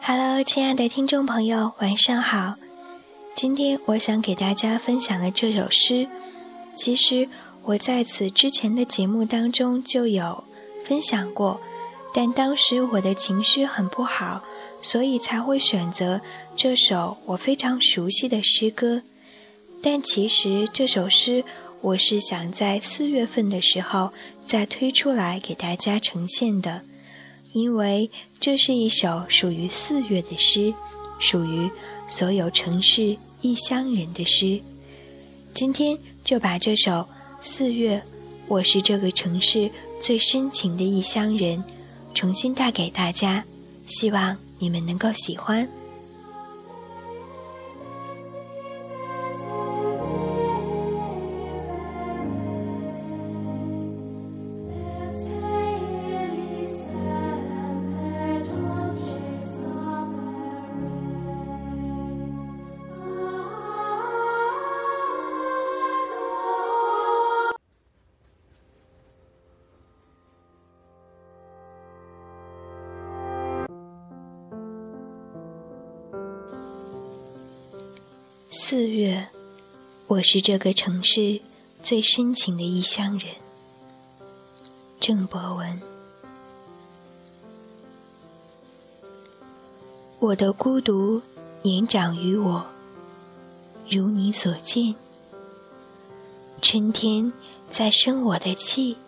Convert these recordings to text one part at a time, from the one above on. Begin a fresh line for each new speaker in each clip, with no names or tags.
Hello，亲爱的听众朋友，晚上好。今天我想给大家分享的这首诗，其实我在此之前的节目当中就有分享过，但当时我的情绪很不好，所以才会选择这首我非常熟悉的诗歌。但其实这首诗，我是想在四月份的时候再推出来给大家呈现的。因为这是一首属于四月的诗，属于所有城市异乡人的诗。今天就把这首《四月》，我是这个城市最深情的异乡人，重新带给大家，希望你们能够喜欢。四月，我是这个城市最深情的异乡人。郑伯文，我的孤独年长于我，如你所见。春天在生我的气，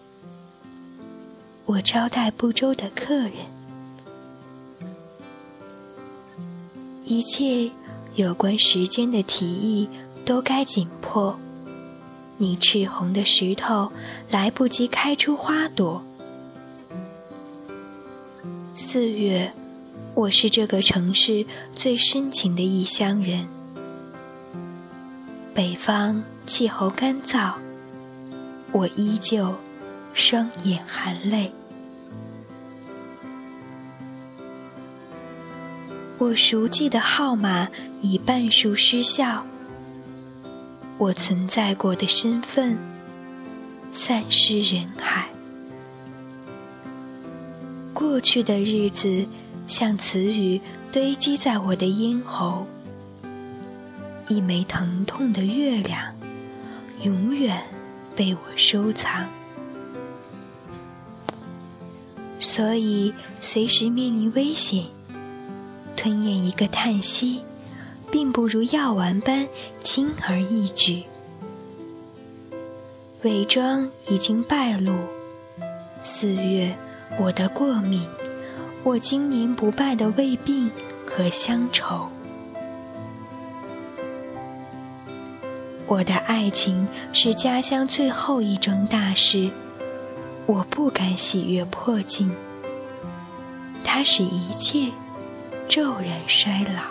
我招待不周的客人，一切。有关时间的提议都该紧迫。你赤红的石头来不及开出花朵。四月，我是这个城市最深情的异乡人。北方气候干燥，我依旧双眼含泪。我熟记的号码已半数失效，我存在过的身份散失人海。过去的日子像词语堆积在我的咽喉，一枚疼痛的月亮永远被我收藏，所以随时面临危险。吞咽一个叹息，并不如药丸般轻而易举。伪装已经败露。四月，我的过敏，我经年不败的胃病和乡愁。我的爱情是家乡最后一桩大事，我不敢喜悦破镜。它使一切。骤然衰老，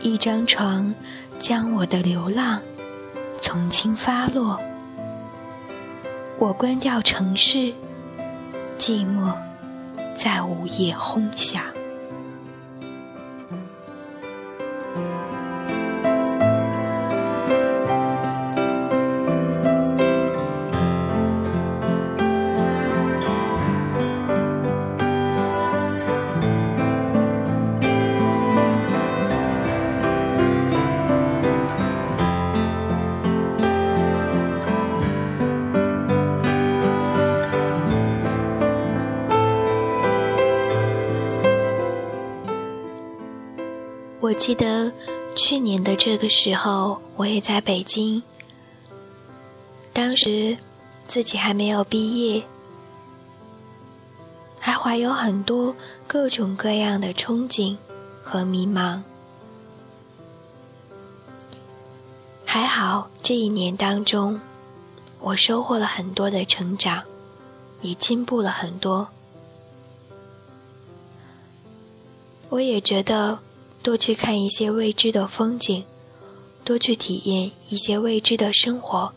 一张床将我的流浪从轻发落。我关掉城市，寂寞在午夜轰响。记得去年的这个时候，我也在北京。当时自己还没有毕业，还怀有很多各种各样的憧憬和迷茫。还好这一年当中，我收获了很多的成长，也进步了很多。我也觉得。多去看一些未知的风景，多去体验一些未知的生活，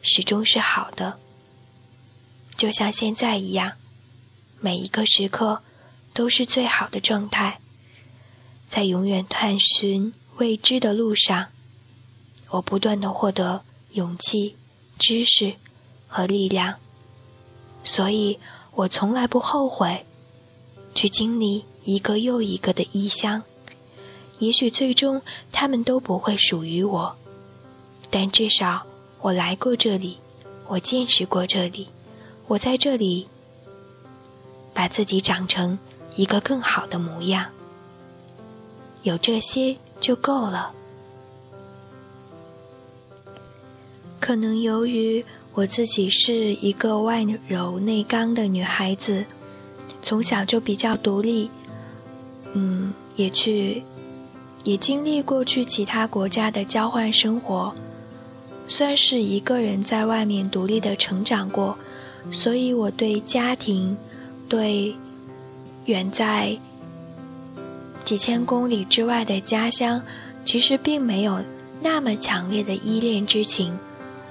始终是好的。就像现在一样，每一个时刻都是最好的状态，在永远探寻未知的路上，我不断的获得勇气、知识和力量，所以我从来不后悔去经历一个又一个的异乡。也许最终他们都不会属于我，但至少我来过这里，我见识过这里，我在这里把自己长成一个更好的模样。有这些就够了。可能由于我自己是一个外柔内刚的女孩子，从小就比较独立，嗯，也去。也经历过去其他国家的交换生活，算是一个人在外面独立的成长过，所以我对家庭，对远在几千公里之外的家乡，其实并没有那么强烈的依恋之情。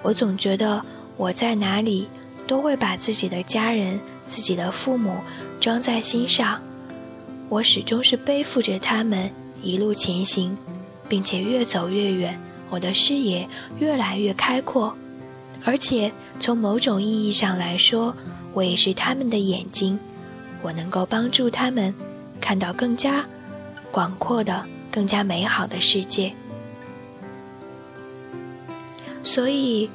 我总觉得我在哪里都会把自己的家人、自己的父母装在心上，我始终是背负着他们。一路前行，并且越走越远，我的视野越来越开阔，而且从某种意义上来说，我也是他们的眼睛，我能够帮助他们看到更加广阔的、更加美好的世界。所以，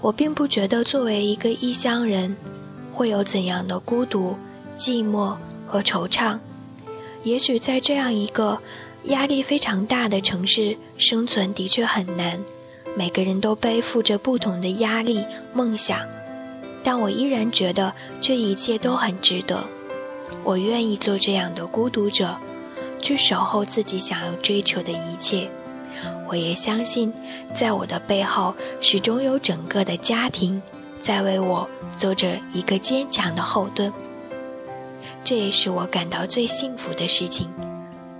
我并不觉得作为一个异乡人会有怎样的孤独、寂寞和惆怅。也许在这样一个压力非常大的城市生存的确很难，每个人都背负着不同的压力、梦想，但我依然觉得这一切都很值得。我愿意做这样的孤独者，去守候自己想要追求的一切。我也相信，在我的背后始终有整个的家庭在为我做着一个坚强的后盾。这也是我感到最幸福的事情，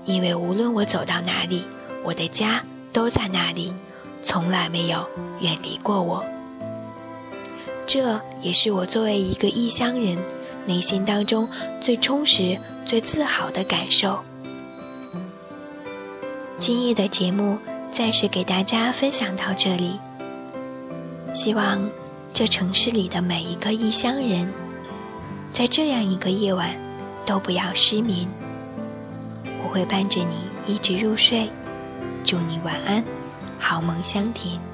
因为无论我走到哪里，我的家都在那里，从来没有远离过我。这也是我作为一个异乡人，内心当中最充实、最自豪的感受。今夜的节目暂时给大家分享到这里，希望这城市里的每一个异乡人，在这样一个夜晚。都不要失眠，我会伴着你一直入睡，祝你晚安，好梦香甜。